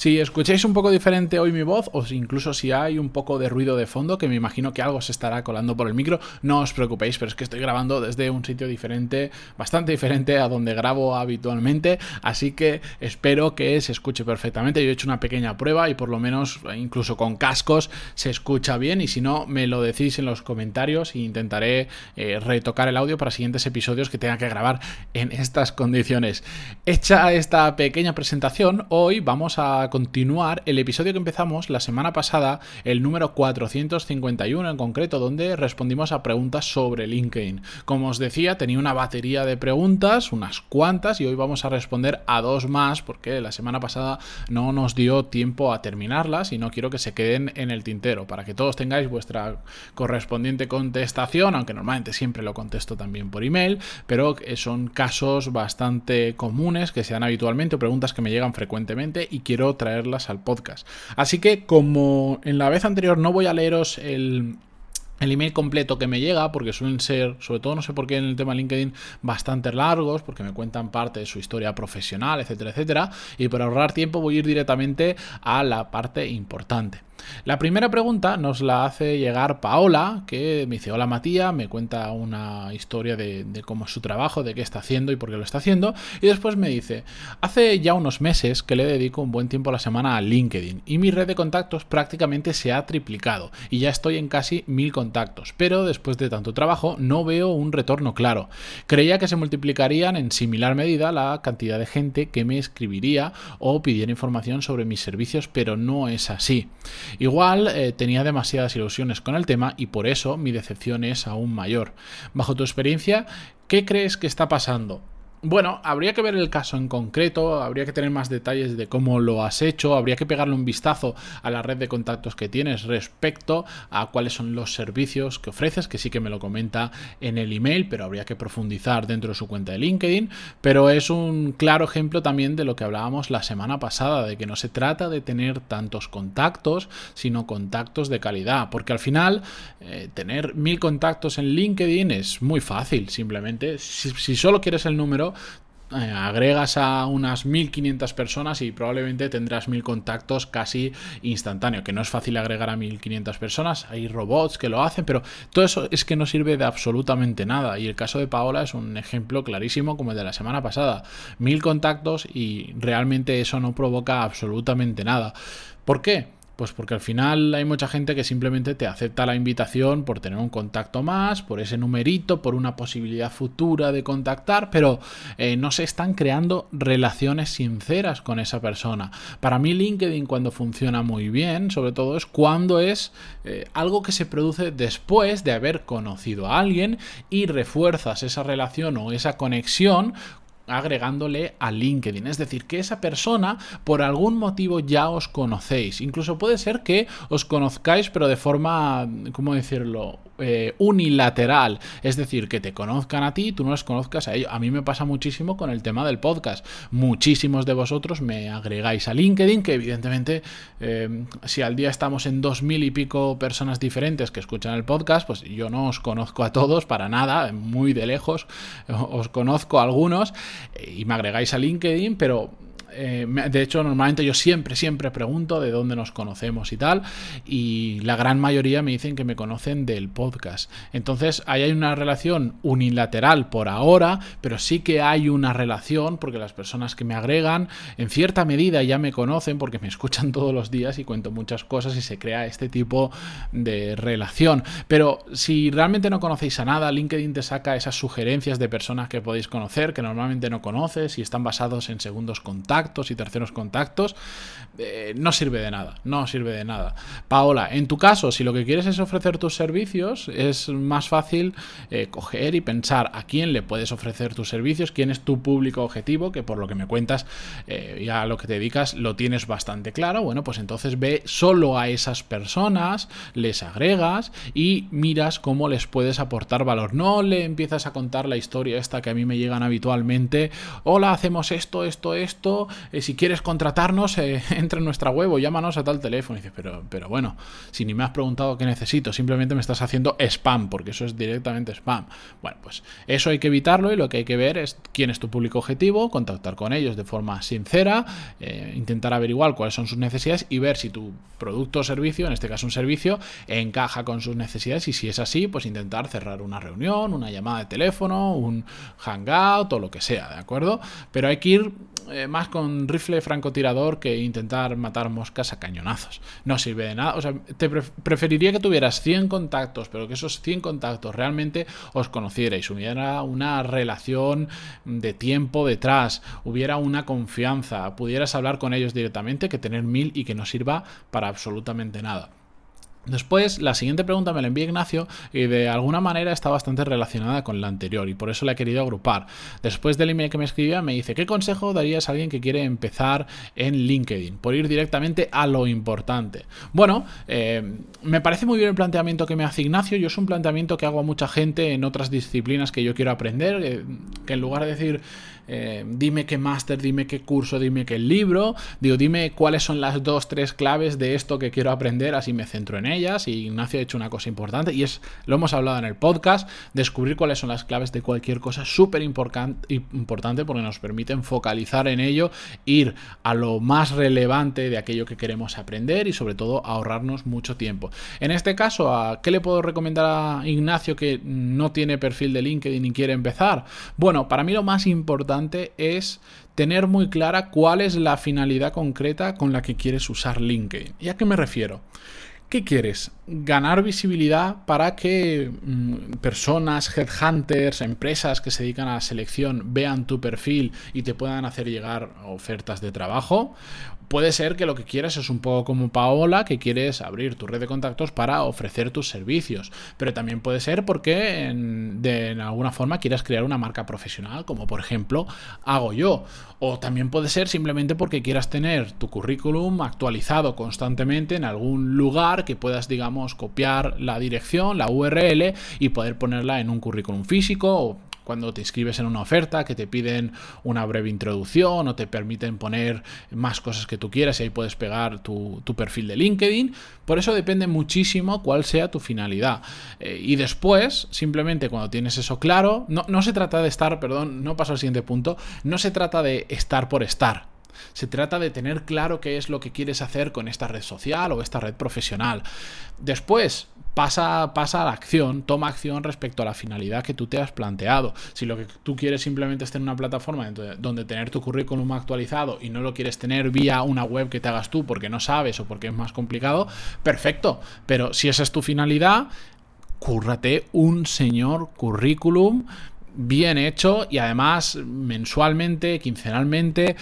Si escucháis un poco diferente hoy mi voz, o incluso si hay un poco de ruido de fondo, que me imagino que algo se estará colando por el micro, no os preocupéis, pero es que estoy grabando desde un sitio diferente, bastante diferente a donde grabo habitualmente, así que espero que se escuche perfectamente. Yo he hecho una pequeña prueba y por lo menos, incluso con cascos, se escucha bien, y si no, me lo decís en los comentarios e intentaré eh, retocar el audio para siguientes episodios que tenga que grabar en estas condiciones. Hecha esta pequeña presentación, hoy vamos a continuar el episodio que empezamos la semana pasada, el número 451 en concreto, donde respondimos a preguntas sobre LinkedIn. Como os decía, tenía una batería de preguntas, unas cuantas, y hoy vamos a responder a dos más, porque la semana pasada no nos dio tiempo a terminarlas y no quiero que se queden en el tintero, para que todos tengáis vuestra correspondiente contestación, aunque normalmente siempre lo contesto también por email, pero son casos bastante comunes que se dan habitualmente o preguntas que me llegan frecuentemente y quiero traerlas al podcast. Así que como en la vez anterior no voy a leeros el, el email completo que me llega, porque suelen ser, sobre todo no sé por qué en el tema LinkedIn, bastante largos, porque me cuentan parte de su historia profesional, etcétera, etcétera, y para ahorrar tiempo voy a ir directamente a la parte importante. La primera pregunta nos la hace llegar Paola, que me dice, hola Matías, me cuenta una historia de, cómo es su trabajo, de qué está haciendo y por qué lo está haciendo, y después me dice, hace ya unos meses que le dedico un buen tiempo a la semana a LinkedIn y mi red de contactos prácticamente se ha triplicado y ya estoy en casi mil contactos, pero después de tanto trabajo no veo un retorno claro. Creía que se multiplicarían en similar medida la cantidad de gente que me escribiría o pidiera información sobre mis servicios, pero no es así. Igual eh, tenía demasiadas ilusiones con el tema y por eso mi decepción es aún mayor. Bajo tu experiencia, ¿qué crees que está pasando? Bueno, habría que ver el caso en concreto, habría que tener más detalles de cómo lo has hecho, habría que pegarle un vistazo a la red de contactos que tienes respecto a cuáles son los servicios que ofreces, que sí que me lo comenta en el email, pero habría que profundizar dentro de su cuenta de LinkedIn. Pero es un claro ejemplo también de lo que hablábamos la semana pasada, de que no se trata de tener tantos contactos, sino contactos de calidad, porque al final eh, tener mil contactos en LinkedIn es muy fácil, simplemente si solo quieres el número, eh, agregas a unas 1500 personas y probablemente tendrás mil contactos casi instantáneo, que no es fácil agregar a 1500 personas, hay robots que lo hacen, pero todo eso es que no sirve de absolutamente nada y el caso de Paola es un ejemplo clarísimo como el de la semana pasada, mil contactos y realmente eso no provoca absolutamente nada. ¿Por qué? Pues porque al final hay mucha gente que simplemente te acepta la invitación por tener un contacto más, por ese numerito, por una posibilidad futura de contactar, pero eh, no se están creando relaciones sinceras con esa persona. Para mí LinkedIn cuando funciona muy bien, sobre todo es cuando es eh, algo que se produce después de haber conocido a alguien y refuerzas esa relación o esa conexión agregándole a LinkedIn. Es decir, que esa persona por algún motivo ya os conocéis. Incluso puede ser que os conozcáis pero de forma, ¿cómo decirlo? Eh, unilateral. Es decir, que te conozcan a ti y tú no les conozcas a ellos. A mí me pasa muchísimo con el tema del podcast. Muchísimos de vosotros me agregáis a LinkedIn, que evidentemente eh, si al día estamos en dos mil y pico personas diferentes que escuchan el podcast, pues yo no os conozco a todos para nada, muy de lejos. Os conozco a algunos y me agregáis a LinkedIn, pero eh, de hecho, normalmente yo siempre, siempre pregunto de dónde nos conocemos y tal, y la gran mayoría me dicen que me conocen del podcast. Entonces, ahí hay una relación unilateral por ahora, pero sí que hay una relación porque las personas que me agregan, en cierta medida ya me conocen porque me escuchan todos los días y cuento muchas cosas y se crea este tipo de relación. Pero si realmente no conocéis a nada, LinkedIn te saca esas sugerencias de personas que podéis conocer, que normalmente no conoces y están basados en segundos contactos contactos y terceros contactos, eh, no sirve de nada, no sirve de nada. Paola, en tu caso, si lo que quieres es ofrecer tus servicios, es más fácil eh, coger y pensar a quién le puedes ofrecer tus servicios, quién es tu público objetivo, que por lo que me cuentas eh, ya a lo que te dedicas lo tienes bastante claro. Bueno, pues entonces ve solo a esas personas, les agregas y miras cómo les puedes aportar valor. No le empiezas a contar la historia esta que a mí me llegan habitualmente. Hola, hacemos esto, esto, esto. Si quieres contratarnos, entra en nuestra web o llámanos a tal teléfono. Y dices, pero, pero bueno, si ni me has preguntado qué necesito, simplemente me estás haciendo spam, porque eso es directamente spam. Bueno, pues eso hay que evitarlo y lo que hay que ver es quién es tu público objetivo, contactar con ellos de forma sincera, eh, intentar averiguar cuáles son sus necesidades y ver si tu producto o servicio, en este caso un servicio, encaja con sus necesidades y si es así, pues intentar cerrar una reunión, una llamada de teléfono, un hangout o lo que sea, ¿de acuerdo? Pero hay que ir eh, más con rifle francotirador que intentar matar moscas a cañonazos. No sirve de nada. O sea, te preferiría que tuvieras 100 contactos, pero que esos 100 contactos realmente os conocierais, hubiera una relación de tiempo detrás, hubiera una confianza, pudieras hablar con ellos directamente que tener mil y que no sirva para absolutamente nada. Después, la siguiente pregunta me la envía Ignacio y de alguna manera está bastante relacionada con la anterior y por eso la he querido agrupar. Después del email que me escribía me dice, ¿qué consejo darías a alguien que quiere empezar en LinkedIn? Por ir directamente a lo importante. Bueno, eh, me parece muy bien el planteamiento que me hace Ignacio. Yo es un planteamiento que hago a mucha gente en otras disciplinas que yo quiero aprender, eh, en lugar de decir eh, dime qué máster, dime qué curso, dime qué libro, digo, dime cuáles son las dos, tres claves de esto que quiero aprender, así me centro en ellas. Y Ignacio ha hecho una cosa importante y es, lo hemos hablado en el podcast, descubrir cuáles son las claves de cualquier cosa, súper importante porque nos permiten focalizar en ello, ir a lo más relevante de aquello que queremos aprender y sobre todo ahorrarnos mucho tiempo. En este caso, ¿a qué le puedo recomendar a Ignacio que no tiene perfil de LinkedIn y quiere empezar? Bueno, para mí lo más importante es tener muy clara cuál es la finalidad concreta con la que quieres usar LinkedIn. ¿Y a qué me refiero? ¿Qué quieres? Ganar visibilidad para que mm, personas, headhunters, empresas que se dedican a la selección vean tu perfil y te puedan hacer llegar ofertas de trabajo puede ser que lo que quieras es un poco como Paola, que quieres abrir tu red de contactos para ofrecer tus servicios. Pero también puede ser porque en, de alguna forma quieras crear una marca profesional, como por ejemplo hago yo. O también puede ser simplemente porque quieras tener tu currículum actualizado constantemente en algún lugar que puedas, digamos, copiar la dirección, la URL y poder ponerla en un currículum físico o cuando te inscribes en una oferta, que te piden una breve introducción o te permiten poner más cosas que tú quieras y ahí puedes pegar tu, perfil de LinkedIn. Por eso depende muchísimo cuál sea tu finalidad. Eh, y después, simplemente cuando tienes eso claro, no, no se trata de estar, perdón, no paso al siguiente punto, no se trata de estar por estar. Se trata de tener claro qué es lo que quieres hacer con esta red social o esta red profesional. Después, pasa, pasa a la acción, toma acción respecto a la finalidad que tú te has planteado. Si lo que tú quieres simplemente es tener una plataforma donde tener tu currículum actualizado y no lo quieres tener vía una web que te hagas tú porque no sabes o porque es más complicado, perfecto. Pero si esa es tu finalidad, cúrrate un señor currículum bien hecho y además mensualmente, quincenalmente,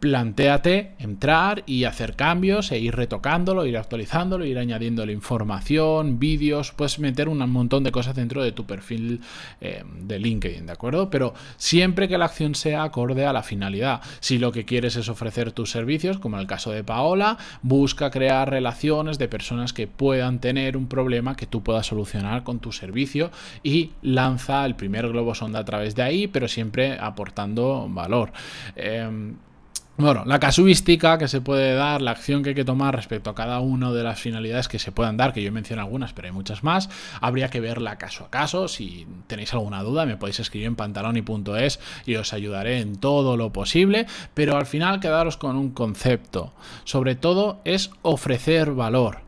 plantéate entrar y hacer cambios e ir retocándolo, ir actualizándolo, ir añadiendo la información, vídeos, puedes meter un montón de cosas dentro de tu perfil eh, de LinkedIn, ¿de acuerdo? Pero siempre que la acción sea acorde a la finalidad. Si lo que quieres es ofrecer tus servicios, como en el caso de Paola, busca crear relaciones de personas que puedan tener un problema que tú puedas solucionar con tu servicio y lanza el primer globo sonda a través de ahí, pero siempre aportando valor. Em, bueno, la casuística que se puede dar, la acción que hay que tomar respecto a cada una de las finalidades que se puedan dar, que yo menciono algunas, pero hay muchas más, habría que verla caso a caso. Si tenéis alguna duda, me podéis escribir en pantaloni.es y os ayudaré en todo lo posible, pero al final quedaros con un concepto. Sobre todo es ofrecer valor,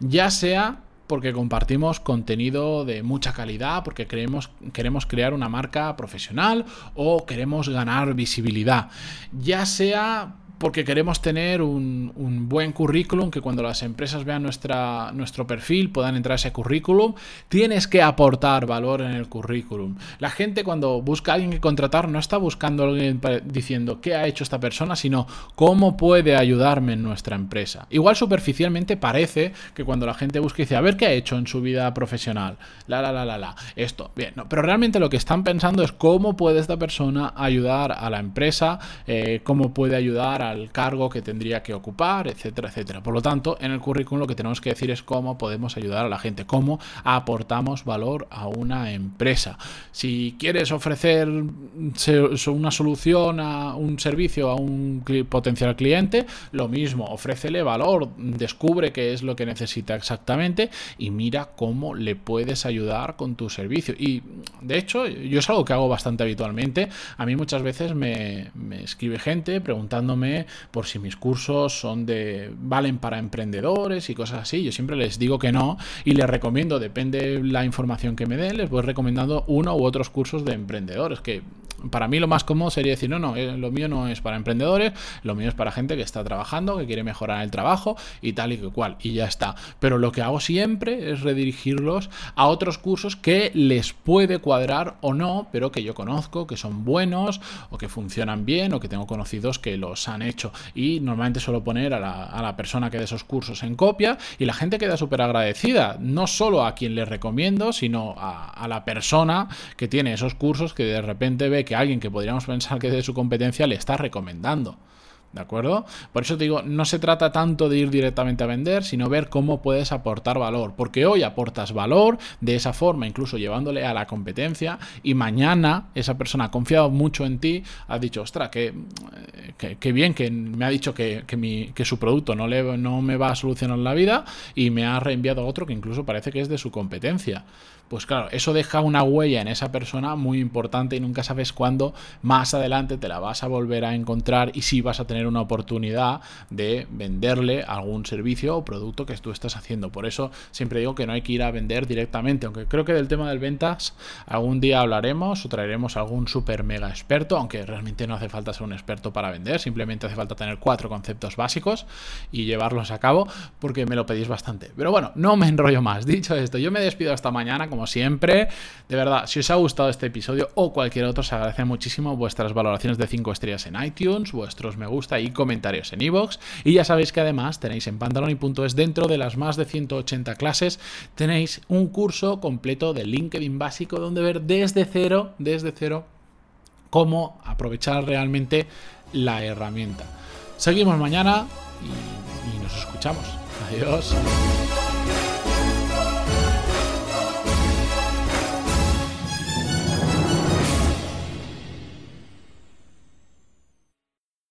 ya sea porque compartimos contenido de mucha calidad, porque queremos, queremos crear una marca profesional o queremos ganar visibilidad. Ya sea porque queremos tener un, buen currículum, que cuando las empresas vean nuestra, nuestro perfil puedan entrar a ese currículum. Tienes que aportar valor en el currículum. La gente cuando busca a alguien que contratar no está buscando a alguien diciendo qué ha hecho esta persona, sino cómo puede ayudarme en nuestra empresa. Igual superficialmente parece que cuando la gente busca y dice a ver qué ha hecho en su vida profesional, la la la la la, esto, bien, no, pero realmente lo que están pensando es cómo puede esta persona ayudar a la empresa, eh, cómo puede ayudar cargo que tendría que ocupar, etcétera, etcétera. Por lo tanto, en el currículum lo que tenemos que decir es cómo podemos ayudar a la gente, cómo aportamos valor a una empresa. Si quieres ofrecer una solución a un servicio a un potencial cliente, lo mismo, ofrécele valor, descubre qué es lo que necesita exactamente y mira cómo le puedes ayudar con tu servicio. Y de hecho, yo es algo que hago bastante habitualmente. A mí muchas veces me escribe gente preguntándome por si mis cursos son de valen para emprendedores y cosas así. Yo siempre les digo que no y les recomiendo, depende la información que me den, les voy recomendando uno u otros cursos de emprendedores que para mí lo más cómodo sería decir, no, no, eh, lo mío no es para emprendedores, lo mío es para gente que está trabajando, que quiere mejorar el trabajo y tal y que cual, y ya está. Pero lo que hago siempre es redirigirlos a otros cursos que les puede cuadrar o no, pero que yo conozco, que son buenos o que funcionan bien o que tengo conocidos que los han hecho. Y normalmente suelo poner a la, persona que de esos cursos en copia y la gente queda súper agradecida, no solo a quien les recomiendo, sino a, a la persona que tiene esos cursos que de repente ve que alguien que podríamos pensar que es de su competencia le está recomendando. ¿De acuerdo? Por eso te digo, no se trata tanto de ir directamente a vender, sino ver cómo puedes aportar valor. Porque hoy aportas valor de esa forma, incluso llevándole a la competencia, y mañana esa persona ha confiado mucho en ti, ha dicho, ostras, que, que, bien, que me ha dicho que, que, su producto no, le, no me va a solucionar la vida y me ha reenviado a otro que incluso parece que es de su competencia pues claro, eso deja una huella en esa persona muy importante y nunca sabes cuándo más adelante te la vas a volver a encontrar y si vas a tener una oportunidad de venderle algún servicio o producto que tú estás haciendo. Por eso siempre digo que no hay que ir a vender directamente, aunque creo que del tema del ventas algún día hablaremos o traeremos algún super mega experto, aunque realmente no hace falta ser un experto para vender, simplemente hace falta tener cuatro conceptos básicos y llevarlos a cabo porque me lo pedís bastante. Pero bueno, no me enrollo más. Dicho esto, yo me despido hasta mañana como siempre. De verdad, si os ha gustado este episodio o cualquier otro, se agradece muchísimo vuestras valoraciones de 5 estrellas en iTunes, vuestros me gusta y comentarios en iVoox. Y ya sabéis que además tenéis en pantaloni.es dentro de las más de 180 clases, tenéis un curso completo de LinkedIn básico donde ver desde cero, desde cero, cómo aprovechar realmente la herramienta. Seguimos mañana y, y nos escuchamos. Adiós.